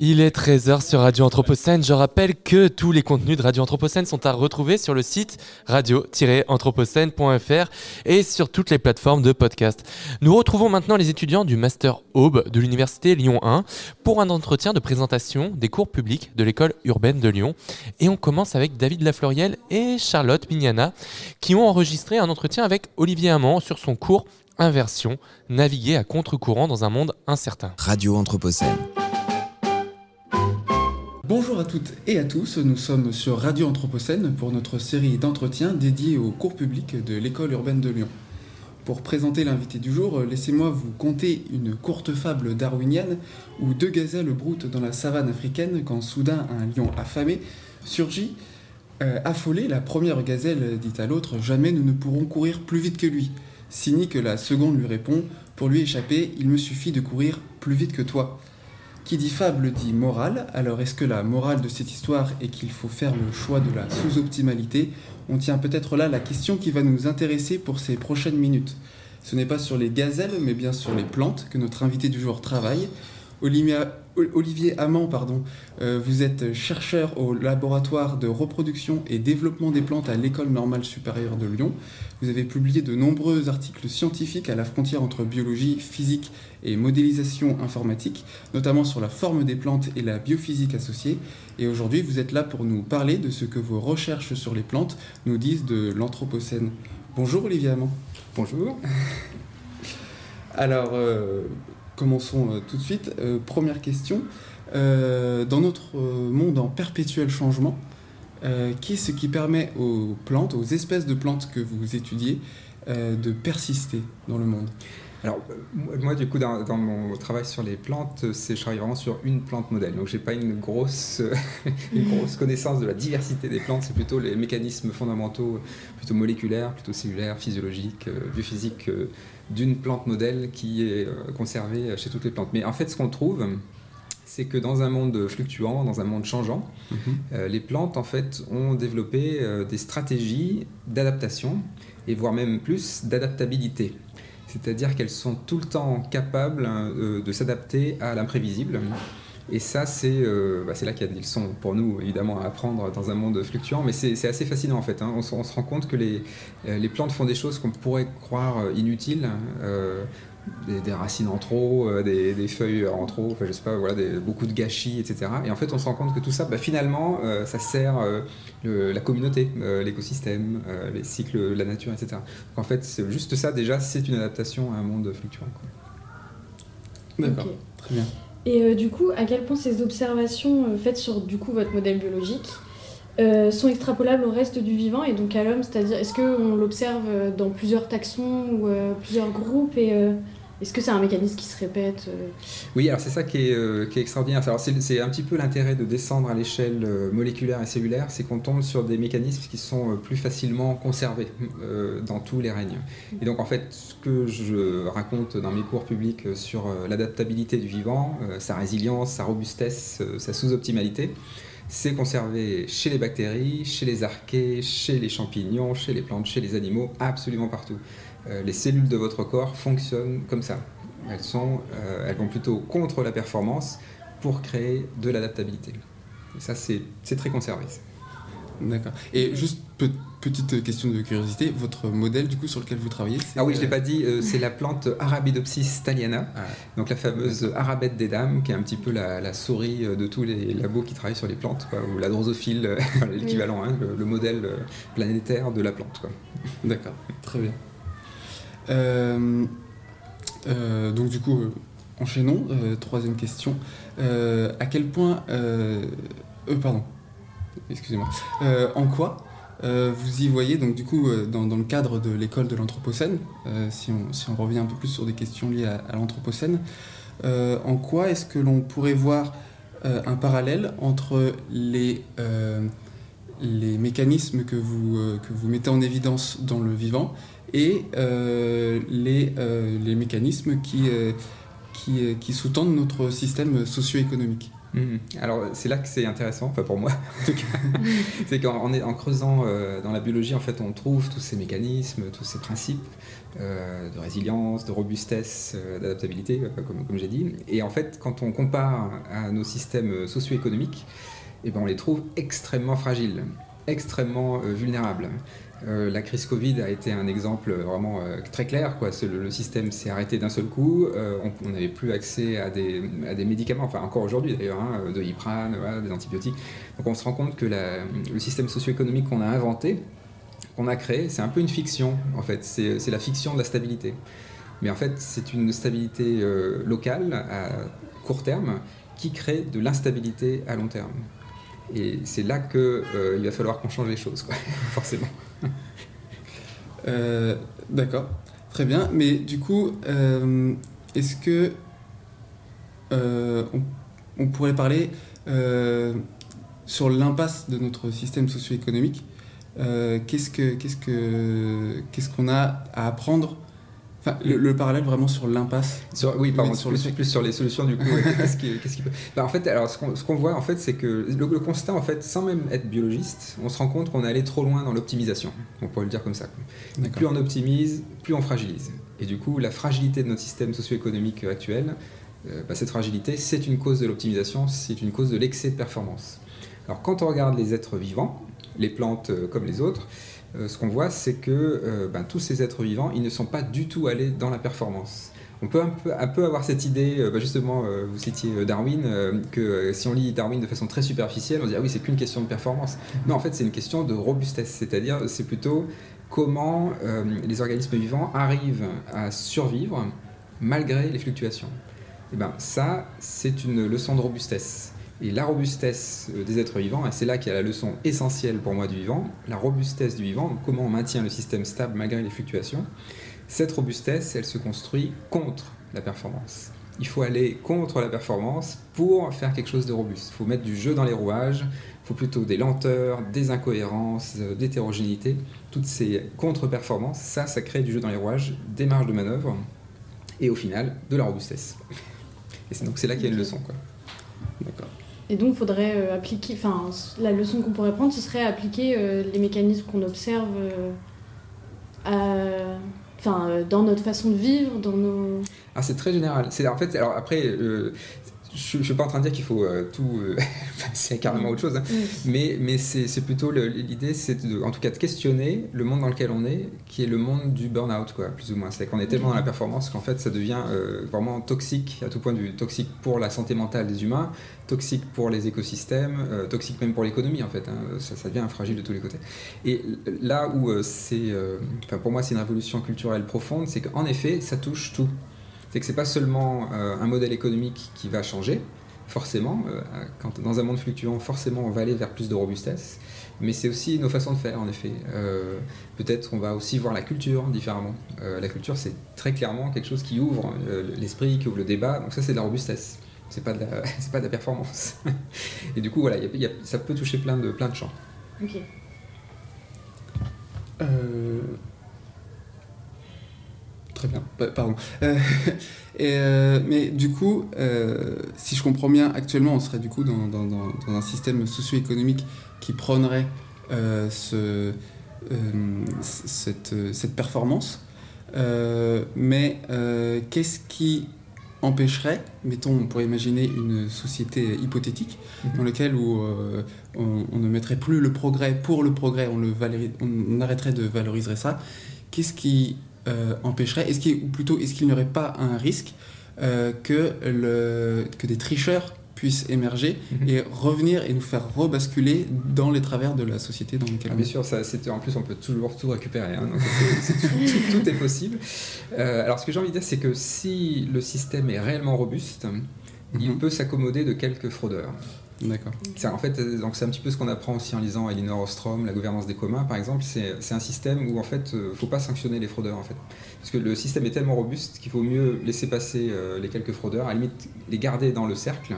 Il est 13h sur Radio Anthropocène. Je rappelle que tous les contenus de Radio Anthropocène sont à retrouver sur le site radio-anthropocène.fr et sur toutes les plateformes de podcast. Nous retrouvons maintenant les étudiants du Master Aube de l'Université Lyon 1 pour un entretien de présentation des cours publics de l'école urbaine de Lyon. Et on commence avec David Lafloriel et Charlotte Mignana qui ont enregistré un entretien avec Olivier Amand sur son cours Inversion, naviguer à contre-courant dans un monde incertain. Radio Anthropocène. Bonjour à toutes et à tous, nous sommes sur Radio Anthropocène pour notre série d'entretiens dédiée aux cours publics de l'école urbaine de Lyon. Pour présenter l'invité du jour, laissez-moi vous conter une courte fable darwinienne où deux gazelles broutent dans la savane africaine quand soudain un lion affamé surgit. Euh, affolée, la première gazelle dit à l'autre Jamais nous ne pourrons courir plus vite que lui. Sini que la seconde lui répond Pour lui échapper, il me suffit de courir plus vite que toi. Qui dit fable dit morale, alors est-ce que la morale de cette histoire est qu'il faut faire le choix de la sous-optimalité? On tient peut-être là la question qui va nous intéresser pour ces prochaines minutes. Ce n'est pas sur les gazelles, mais bien sur les plantes que notre invité du jour travaille. Olivier Amand, pardon, euh, vous êtes chercheur au laboratoire de reproduction et développement des plantes à l'École normale supérieure de Lyon. Vous avez publié de nombreux articles scientifiques à la frontière entre biologie, physique et modélisation informatique, notamment sur la forme des plantes et la biophysique associée. Et aujourd'hui, vous êtes là pour nous parler de ce que vos recherches sur les plantes nous disent de l'Anthropocène. Bonjour Olivier Amand. Bonjour. Alors, euh, commençons euh, tout de suite. Euh, première question. Euh, dans notre monde en perpétuel changement, qu'est-ce qui permet aux plantes, aux espèces de plantes que vous étudiez, de persister dans le monde? Alors, moi, du coup, dans, mon travail sur les plantes, je travaille vraiment sur une plante modèle. Donc, je n'ai pas une grosse, une grosse connaissance de la diversité des plantes. C'est plutôt les mécanismes fondamentaux, plutôt moléculaires, plutôt cellulaires, physiologiques, biophysiques d'une plante modèle qui est euh, conservée chez toutes les plantes. Mais en fait, ce qu'on trouve, c'est que dans un monde fluctuant, dans un monde changeant, mhm. euh, les plantes en fait ont développé euh, des stratégies d'adaptation et voire même plus d'adaptabilité. C'est-à-dire qu'elles sont tout le temps capables de s'adapter à l'imprévisible. Et ça, euh, bah, c'est là qu'il y a des leçons pour nous, évidemment, à apprendre dans un monde fluctuant. Mais c'est assez fascinant, en fait. Hein. On, se rend compte que les, euh, les plantes font des choses qu'on pourrait croire euh, inutiles. des, racines en trop, des, feuilles en trop, enfin, je sais pas, voilà, beaucoup de gâchis, etc. Et en fait, on se rend compte que tout ça, bah, finalement, ça sert la communauté, l'écosystème, les cycles, la nature, etc. Donc, en fait, juste ça, déjà, c'est une adaptation à un monde fluctuant. D'accord, très bien. Et euh, du coup, à quel point ces observations euh, faites sur du coup votre modèle biologique euh, sont extrapolables au reste du vivant et donc à l'homme, c'est-à-dire est-ce qu'on l'observe dans plusieurs taxons ou plusieurs groupes et est-ce que c'est un mécanisme qui se répète euh Oui, alors c'est ça qui est, euh, extraordinaire. c'est, un petit peu l'intérêt de descendre à l'échelle euh, moléculaire et cellulaire, c'est qu'on tombe sur des mécanismes qui sont plus facilement conservés dans tous les règnes. Et donc en fait, ce que je raconte dans mes cours publics sur l'adaptabilité du vivant, sa résilience, sa robustesse, sa sous-optimalité, c'est conservé chez les bactéries, chez les archées, chez les champignons, chez les plantes, chez les animaux, absolument partout. Euh, les cellules de votre corps fonctionnent comme ça. Elles, sont, euh, elles vont plutôt contre la performance pour créer de l'adaptabilité. Et ça, c'est très conservé. D'accord. Et juste petite question de curiosité, votre modèle du coup sur lequel vous travaillez Ah oui, je ne l'ai pas dit, euh, c'est la plante Arabidopsis thaliana, ah. donc la fameuse arabette des dames, qui est un petit peu la, souris de tous les labos qui travaillent sur les plantes, ou la drosophile, l'équivalent, hein, le, modèle planétaire de la plante. D'accord, très bien. Euh, euh, donc du coup, euh, enchaînons. troisième question. à quel point... pardon. Excusez-moi. en quoi vous y voyez, donc du coup, dans, le cadre de l'école de l'Anthropocène, si, on, revient un peu plus sur des questions liées à, l'Anthropocène, en quoi est-ce que l'on pourrait voir un parallèle entre les, mécanismes que vous mettez en évidence dans le vivant et euh, les, euh, les, mécanismes qui, euh, qui, qui sous-tendent notre système socio-économique. Mhm. Alors c'est là que c'est intéressant, enfin pour moi en tout cas, c'est qu'en en creusant euh, dans la biologie, en fait, on trouve tous ces mécanismes, tous ces principes euh, de résilience, de robustesse, euh, d'adaptabilité, comme, comme j'ai dit. Et en fait, quand on compare à nos systèmes socio-économiques, eh ben, on les trouve extrêmement fragiles, extrêmement vulnérables. Euh, la crise Covid a été un exemple vraiment euh, très clair. Le, système s'est arrêté d'un seul coup. Euh, on n'avait plus accès à des, médicaments, enfin encore aujourd'hui d'ailleurs, hein, de Iprane, des antibiotiques. Donc on se rend compte que le système socio-économique qu'on a inventé, qu'on a créé, c'est un peu une fiction en fait. C'est la fiction de la stabilité. Mais en fait, c'est une stabilité locale à court terme qui crée de l'instabilité à long terme. Et c'est là qu'il euh, va falloir qu'on change les choses, forcément. Euh, d'accord, très bien. Mais du coup, euh, est-ce que on, pourrait parler sur l'impasse de notre système socio-économique Qu'est-ce que qu'est-ce que qu'est-ce qu'on a à apprendre le, parallèle vraiment sur l'impasse. oui, pardon, sur plus, le... plus sur les solutions du coup. qu'est-ce qui, peut... Bah, en fait, alors ce qu'on voit en fait, c'est que le, constat en fait, sans même être biologiste, on se rend compte qu'on est allé trop loin dans l'optimisation. On pourrait le dire comme ça. Plus on optimise, plus on fragilise. Et du coup, la fragilité de notre système socio-économique actuel, euh, bah, cette fragilité, c'est une cause de l'optimisation, c'est une cause de l'excès de performance. Alors quand on regarde les êtres vivants, les plantes euh, comme les autres, ce qu'on voit, c'est que euh, ben, tous ces êtres vivants, ils ne sont pas du tout allés dans la performance. On peut un peu, avoir cette idée, euh, ben, justement, vous citiez Darwin, que si on lit Darwin de façon très superficielle, on dit ah oui, c'est qu'une question de performance. Non, en fait, c'est une question de robustesse, c'est-à-dire c'est plutôt comment les organismes vivants arrivent à survivre malgré les fluctuations. Et ben ça, c'est une leçon de robustesse. Et la robustesse euh, des êtres vivants, et c'est là qu'il y a la leçon essentielle pour moi du vivant, la robustesse du vivant, comment on maintient le système stable malgré les fluctuations, cette robustesse, elle se construit contre la performance. Il faut aller contre la performance pour faire quelque chose de robuste. Il faut mettre du jeu dans les rouages, il faut plutôt des lenteurs, des incohérences, euh, d'hétérogénéité, toutes ces contre-performances, ça, ça crée du jeu dans les rouages, des marges de manœuvre, et au final, de la robustesse. Et donc c'est là qu'il y a une leçon. D'accord. Et donc, faudrait euh, appliquer. Enfin, la leçon qu'on pourrait prendre, ce serait appliquer euh, les mécanismes qu'on observe euh, dans notre façon de vivre, dans nos. Ah, c'est très général. C'est en fait, alors après, je ne suis pas en train de dire qu'il faut euh, tout. Euh, c'est carrément autre chose. Hein. Mais, mais c'est plutôt l'idée, c'est en tout cas de questionner le monde dans lequel on est, qui est le monde du burn-out, quoi, plus ou moins. C'est qu'on est tellement dans la performance qu'en fait, ça devient euh, vraiment toxique, à tout point de vue. Toxique pour la santé mentale des humains, toxique pour les écosystèmes, toxique même pour l'économie, en fait. Hein. Ça, ça, devient fragile de tous les côtés. Et là où c'est. Enfin, pour moi, c'est une révolution culturelle profonde, c'est qu'en effet, ça touche tout c'est que c'est pas seulement euh, un modèle économique qui va changer, forcément, euh, quand, dans un monde fluctuant, forcément on va aller vers plus de robustesse, mais c'est aussi nos façons de faire, en effet. Euh, peut-être on va aussi voir la culture différemment. la culture, c'est très clairement quelque chose qui ouvre l'esprit, qui ouvre le débat, donc ça c'est de la robustesse, c'est pas, de la, pas de la performance. Et du coup, voilà, ça peut toucher plein de, plein de champs. Ok. Très bien, pardon. Euh, et, euh, mais du coup, euh, si je comprends bien, actuellement, on serait du coup dans, un système socio-économique qui prônerait ce, cette, cette, performance. mais qu'est-ce qui empêcherait, mettons, on pourrait imaginer une société hypothétique mhm. dans laquelle où, on, ne mettrait plus le progrès pour le progrès, on, le on arrêterait de valoriser ça. Qu'est-ce qui empêcherait, est-ce qu'il, ou plutôt est-ce qu'il n'y aurait pas un risque euh, que, le, que des tricheurs puissent émerger mhm. et revenir et nous faire rebasculer dans les travers de la société dans laquelle ah, Bien sûr, ça, en plus on peut toujours tout récupérer, hein, tout, est possible. Euh, alors ce que j'ai envie de dire, c'est que si le système est réellement robuste, il mhm. peut s'accommoder de quelques fraudeurs. D'accord. En fait, donc c'est un petit peu ce qu'on apprend aussi en lisant Elinor Ostrom, la gouvernance des communs, par exemple. C'est un système où en fait, euh, faut pas sanctionner les fraudeurs en fait, parce que le système est tellement robuste qu'il faut mieux laisser passer euh, les quelques fraudeurs, à la limite les garder dans le cercle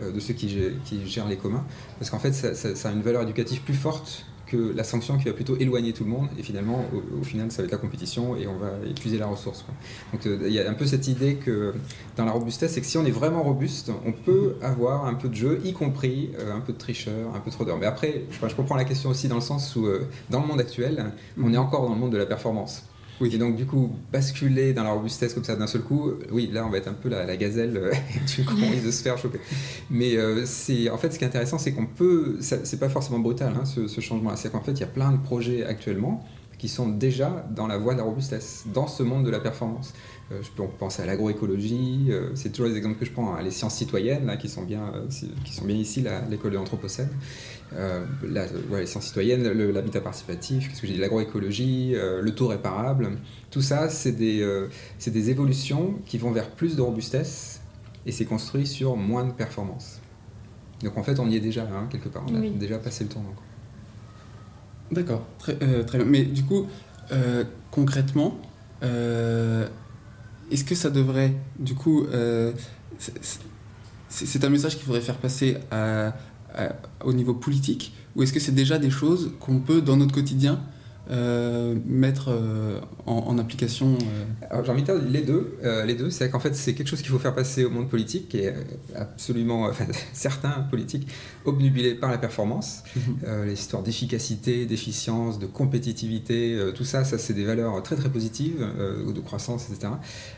euh, de ceux qui, qui, gèrent les communs, parce qu'en fait, ça, a une valeur éducative plus forte que la sanction qui va plutôt éloigner tout le monde. Et finalement, au, final, ça va être la compétition et on va épuiser la ressource. Donc euh, il y a un peu cette idée que dans la robustesse, c'est que si on est vraiment robuste, on peut avoir un peu de jeu, y compris euh, un peu de tricheur, un peu trop d'heures. Mais après, je, je, comprends la question aussi dans le sens où, dans le monde actuel, on est encore dans le monde de la performance. Oui. Et donc, du coup, basculer dans la robustesse comme ça d'un seul coup, oui, là, on va être un peu la, gazelle, euh, du coup, de se faire choper. Mais euh, c'est, en fait, ce qui est intéressant, c'est qu'on peut, c'est pas forcément brutal, hein, ce, changement-là. C'est qu'en fait, il y a plein de projets actuellement qui sont déjà dans la voie de la robustesse, dans ce monde de la performance. Euh, je peux penser à l'agroécologie, c'est toujours les exemples que je prends, hein, les sciences citoyennes, là, qui, sont bien, qui sont bien ici, l'école de l'Anthropocène. Les sciences citoyennes, l'habitat participatif, qu'est-ce que j'ai dit, l'agroécologie, le taux réparable, tout ça, c'est des, des évolutions qui vont vers plus de robustesse et c'est construit sur moins de performance. Donc en fait, on y est déjà, hein, quelque part, on a déjà passé le temps. D'accord, très, très, bien. Mais du coup, concrètement, est-ce que ça devrait, du coup, euh, c'est un message qu'il faudrait faire passer au niveau politique ou est-ce que c'est déjà des choses qu'on peut dans notre quotidien euh, mettre euh, en, application euh J'ai envie de dire les deux. les deux, c'est qu'en fait, c'est quelque chose qu'il faut faire passer au monde politique, et absolument, enfin, certains politiques obnubilés par la performance, mhm. les histoires d'efficacité, d'efficience, de compétitivité, tout ça, ça c'est des valeurs très très positives, de croissance, etc.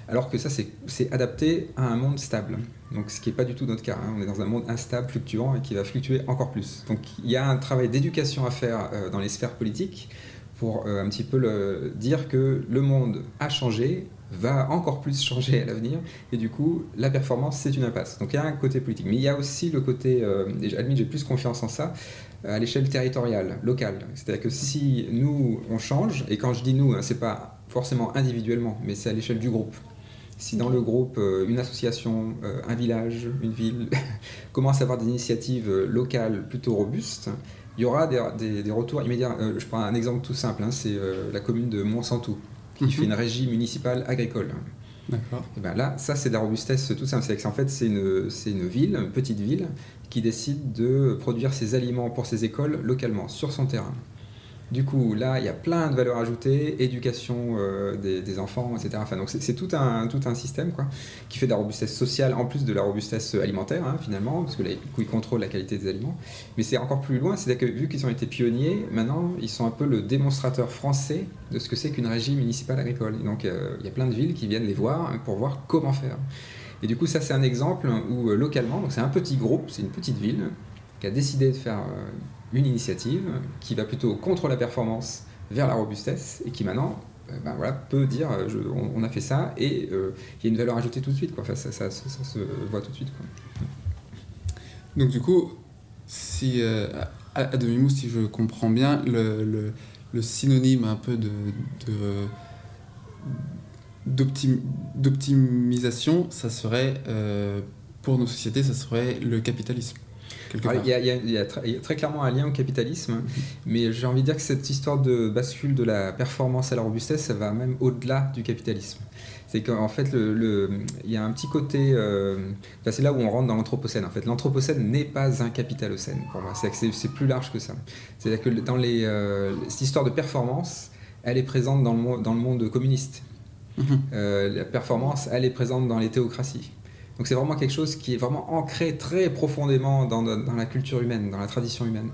Alors que ça, c'est adapté à un monde stable. Donc, ce qui n'est pas du tout notre cas. Hein. On est dans un monde instable, fluctuant et qui va fluctuer encore plus. Donc, il y a un travail d'éducation à faire dans les sphères politiques pour euh, un petit peu dire que le monde a changé, va encore plus changer à l'avenir, et du coup, la performance, c'est une impasse. Donc il y a un côté politique, mais il y a aussi le côté, euh, et j'ai plus confiance en ça, à l'échelle territoriale, locale. C'est-à-dire que si nous, on change, et quand je dis nous, hein, c'est pas forcément individuellement, mais c'est à l'échelle du groupe. Si dans le groupe, euh, une association, euh, un village, une ville commence à avoir des initiatives locales plutôt robustes, il y aura des, retours immédiats. Euh, je prends un exemple tout simple, hein, c'est euh, la commune de Monsanto, qui mhm. fait une régie municipale agricole. D'accord. Ben là, ça c'est de la robustesse tout simple. C'est en fait c'est une, une ville, une petite ville, qui décide de produire ses aliments pour ses écoles localement, sur son terrain. Du coup, là, il y a plein de valeurs ajoutées, éducation euh, des, enfants, etc. Enfin, donc c'est tout un, tout un système quoi, qui fait de la robustesse sociale en plus de la robustesse alimentaire, hein, finalement, parce que là, contrôlent la qualité des aliments. Mais c'est encore plus loin, c'est-à-dire que vu qu'ils ont été pionniers, maintenant, ils sont un peu le démonstrateur français de ce que c'est qu'une régie municipale agricole. Et donc, euh, il y a plein de villes qui viennent les voir pour voir comment faire. Et du coup, ça, c'est un exemple où, euh, localement, c'est un petit groupe, c'est une petite ville, qui a décidé de faire une initiative qui va plutôt contre la performance vers la robustesse et qui maintenant euh, ben voilà, peut dire euh, on, a fait ça et euh, il y a une valeur ajoutée tout de suite. Quoi. Enfin, ça, ça, se voit tout de suite. Donc du coup, si, à, demi-mot, si je comprends bien, le, synonyme un peu d'optimisation, ça serait, pour nos sociétés, ça serait le capitalisme. Il y, a, très, clairement un lien au capitalisme, mais j'ai envie de dire que cette histoire de bascule de la performance à la robustesse, ça va même au-delà du capitalisme. C'est qu'en fait, le, il y a un petit côté. Euh, c'est là où on rentre dans l'anthropocène. En fait, l'anthropocène n'est pas un capitalocène pour moi. C'est plus large que ça. C'est-à-dire que dans les, euh, cette histoire de performance, elle est présente dans le, dans le monde communiste. Mm-hmm. Euh, la performance, elle est présente dans les théocraties. Donc c'est vraiment quelque chose qui est vraiment ancré très profondément dans, la culture humaine, dans la tradition humaine.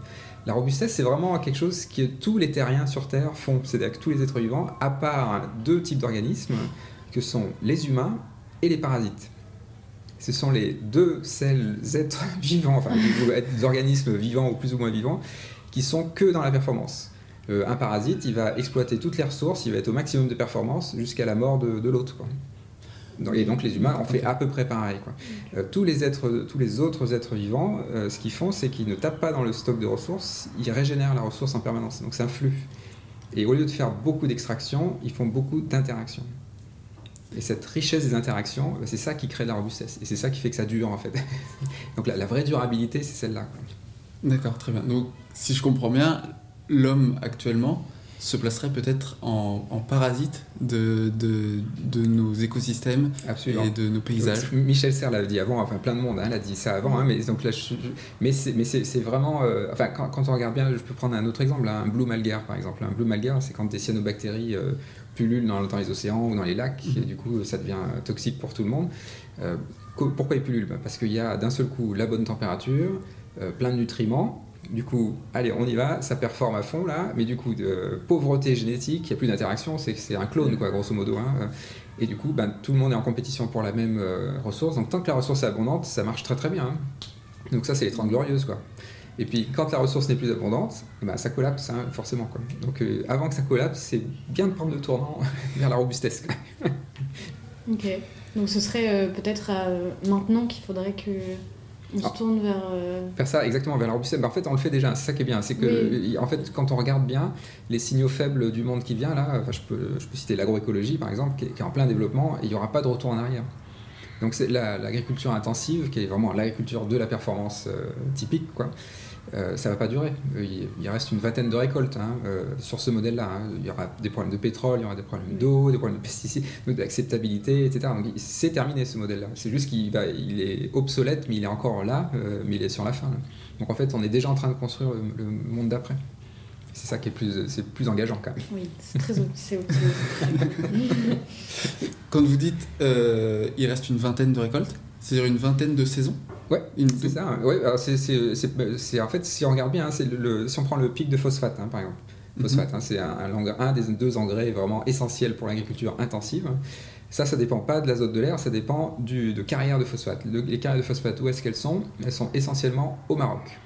La robustesse, c'est vraiment quelque chose que tous les terriens sur Terre font. C'est-à-dire que tous les êtres vivants, à part deux types d'organismes, que sont les humains et les parasites. Ce sont les deux seuls êtres vivants, enfin des organismes vivants ou plus ou moins vivants, qui sont que dans la performance. Euh, un parasite, il va exploiter toutes les ressources, il va être au maximum de performance jusqu'à la mort de, de l'autre. Et donc les humains ont fait à peu près pareil. Euh, tous, les êtres, tous les autres êtres vivants, euh, ce qu'ils font, c'est qu'ils ne tapent pas dans le stock de ressources, ils régénèrent la ressource en permanence. Donc c'est un flux. Et au lieu de faire beaucoup d'extraction, ils font beaucoup d'interactions. Et cette richesse des interactions, bah, c'est ça qui crée la robustesse. Et c'est ça qui fait que ça dure en fait. donc la, la vraie durabilité, c'est celle-là. D'accord, très bien. Donc si je comprends bien, l'homme actuellement, se placerait peut-être en, en parasite de, de, de nos écosystèmes Absolument. et de nos paysages. Michel Serres l'a dit avant, enfin plein de monde hein, l'a dit ça avant, hein, mais donc là, je- mais c'est mais c'est c'est vraiment, euh, enfin quand, quand on regarde bien, je peux prendre un autre exemple, hein, un blue malgare par exemple. Un blue malgare, c'est quand des cyanobactéries euh, pullulent dans, dans les océans ou dans les lacs, et du coup ça devient euh, toxique pour tout le monde. Euh, pourquoi ils pullulent? Bah, Parce qu'il y a d'un seul coup la bonne température, plein de nutriments. Du coup, allez, on y va, ça performe à fond là, mais du coup, de pauvreté génétique, il n'y a plus d'interaction, c'est un clone, quoi, grosso modo. hein. Et du coup, ben, tout le monde est en compétition pour la même euh, ressource. Donc tant que la ressource est abondante, ça marche très très bien. hein. Donc ça, c'est les 30 glorieuses. Quoi. Et puis quand la ressource n'est plus abondante, ben, ça collapse hein, forcément. Quoi. Donc euh, avant que ça collapse, c'est bien de prendre le tournant vers la robustesse. Ok. Donc ce serait euh, peut-être maintenant qu'il faudrait que Ah. se tourne vers. euh, Faire ça exactement vers la robustesse. Ben, en fait, on le fait déjà. C'est ça qui est bien. C'est que, en fait, quand on regarde bien les signaux faibles du monde qui vient là, enfin, je, peux, je peux citer l'agroécologie par exemple, qui est, qui est en plein développement, et il n'y aura pas de retour en arrière. Donc c'est la- l'agriculture intensive, qui est vraiment l'agriculture de la performance euh, typique, quoi. Euh, ça va pas durer. Euh, Il, il reste une vingtaine de récoltes hein, euh, sur ce modèle-là. hein. Il y aura des problèmes de pétrole, il y aura des problèmes d'eau, des problèmes de pesticides, d'acceptabilité, etc. Donc c'est terminé ce modèle-là. C'est juste qu'il va, il est obsolète, mais il est encore là, euh, mais il est sur la fin. là. Donc en fait, on est déjà en train de construire le, le monde d'après. C'est ça qui est plus, c'est plus engageant quand même. Oui, c'est très optimiste. Quand vous dites euh, il reste une vingtaine de récoltes, c'est-à-dire une vingtaine de saisons Ouais, c'est ça. hein. Ouais, alors c'est, en fait, si on regarde bien, hein, c'est le, le- si on prend le pic de phosphate, hein, par exemple. Phosphate, hein, c'est un, un des deux engrais vraiment essentiels pour l'agriculture intensive. Ça, ça dépend pas de l'azote de l'air, ça dépend du, de carrières de phosphate. Le- les carrières de phosphate, où est-ce qu'elles sont? Elles sont essentiellement au Maroc.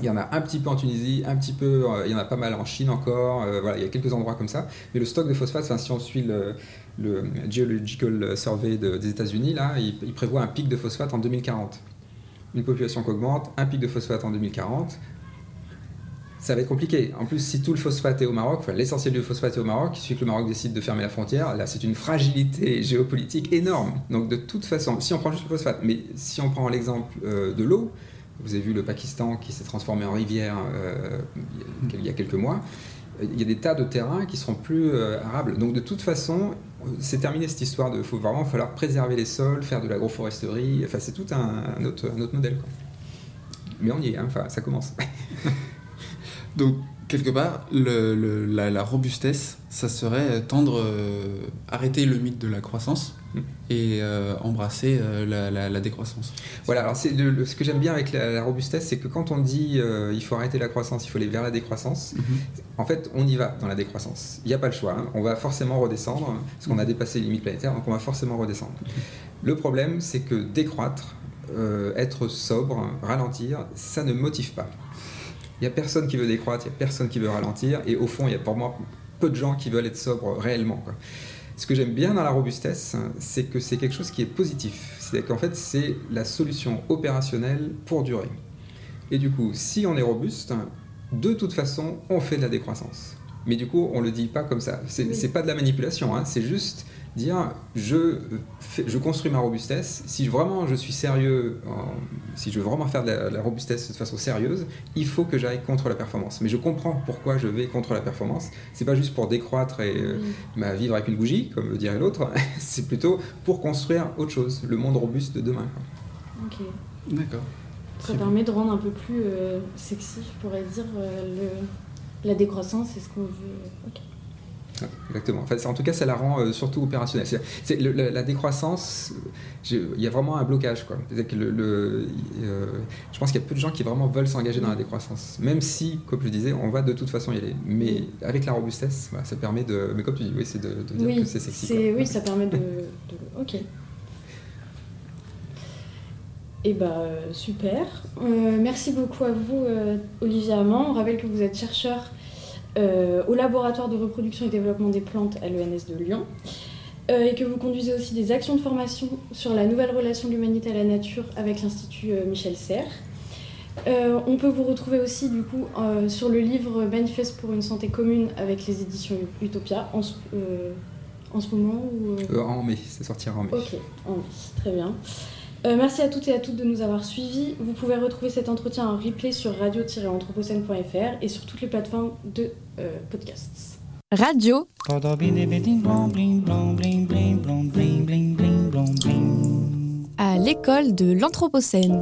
Il y en a un petit peu en Tunisie, un petit peu, euh, il y en a pas mal en Chine encore, euh, voilà, il y a quelques endroits comme ça. Mais le stock de phosphate, enfin, si on suit le, le Geological Survey de- des États-Unis, là, il, prévoit un pic de phosphate en 2040. Une population qui augmente, un pic de phosphate en 2040. Ça va être compliqué. En plus, si tout le phosphate est au Maroc, l'essentiel du phosphate est au Maroc, il suffit que le Maroc décide de fermer la frontière, là c'est une fragilité géopolitique énorme. Donc de toute façon, si on prend juste le phosphate, mais si on prend l'exemple euh, de l'eau, vous avez vu le Pakistan qui s'est transformé en rivière euh, il y a- quelques mois, il y a des tas de terrains qui seront plus euh, arables. Donc de toute façon, euh, c'est terminé cette histoire de. Faut vraiment falloir préserver les sols, faire de l'agroforesterie. Enfin, c'est tout un, autre, modèle. Mais on y est, hein, enfin, ça commence. Donc, quelque part, la, robustesse, ça serait tendre, euh, arrêter le mythe de la croissance. Et euh, embrasser euh, la, la- la décroissance. Voilà, alors c'est ce que j'aime bien avec la, la robustesse, c'est que quand on dit euh, il faut arrêter la croissance, il faut aller vers la décroissance, Mhm. en fait, on y va dans la décroissance. Il n'y a pas le choix. hein. On va forcément redescendre, parce qu'on a dépassé les limites planétaires, donc on va forcément redescendre. Le problème, c'est que décroître, être sobre, ralentir, ça ne motive pas. Il n'y a personne qui veut décroître, il n'y a personne qui veut ralentir, et au fond, il y a pour moi peu de gens qui veulent être sobres réellement. quoi. Ce que j'aime bien dans la robustesse, c'est que c'est quelque chose qui est positif. C'est-à-dire qu'en fait, c'est la solution opérationnelle pour durer. Et du coup, si on est robuste, de toute façon, on fait de la décroissance. Mais du coup, on le dit pas comme ça. C'est Oui. c'est pas de la manipulation, hein. c'est juste dire je, fais- je construis ma robustesse. Si vraiment je suis sérieux, en- si je veux vraiment faire de la, la robustesse de façon sérieuse, il faut que j'aille contre la performance. Mais je comprends pourquoi je vais contre la performance. C'est pas juste pour décroître et euh, bah, vivre avec une bougie, comme dirait l'autre. c'est plutôt pour construire autre chose, le monde robuste de demain. quoi. Ok. D'accord. Ça Très bien. permet de rendre un peu plus euh, sexy, je pourrais dire, euh, le, la décroissance, c'est ce qu'on veut. Ok. Ouais, Exactement. Enfin, en tout cas, ça la rend euh, surtout opérationnelle. Le- la, la décroissance, il y a vraiment un blocage. Quoi. C'est-à-dire que le, le- euh, je pense qu'il y a peu de gens qui vraiment veulent s'engager dans la décroissance. Même si, comme je disais, on va de toute façon y aller. Mais avec la robustesse, voilà, ça permet de. Mais comme tu dis, oui, c'est de, de dire Oui, que c'est sexy. quoi. oui, ça permet de. de- Ok. Et bah euh, super. Euh, merci beaucoup à vous, euh, Olivier Amand. On rappelle que vous êtes chercheur euh, au laboratoire de reproduction et développement des plantes à l'ENS de Lyon. euh, et que vous conduisez aussi des actions de formation sur la nouvelle relation de l'humanité à la nature avec l'Institut euh, Michel Serres. Euh, on peut vous retrouver aussi du coup sur le livre Manifeste pour une santé commune avec les éditions Utopia en, ce- en ce moment ou, en mai, ça sortira en mai. Ok, en mai, très bien. Euh, merci à toutes et à toutes de nous avoir suivis. Vous pouvez retrouver cet entretien en replay sur radio-anthropocène.fr et sur toutes les plateformes de euh, podcasts. Radio à l'école de l'Anthropocène.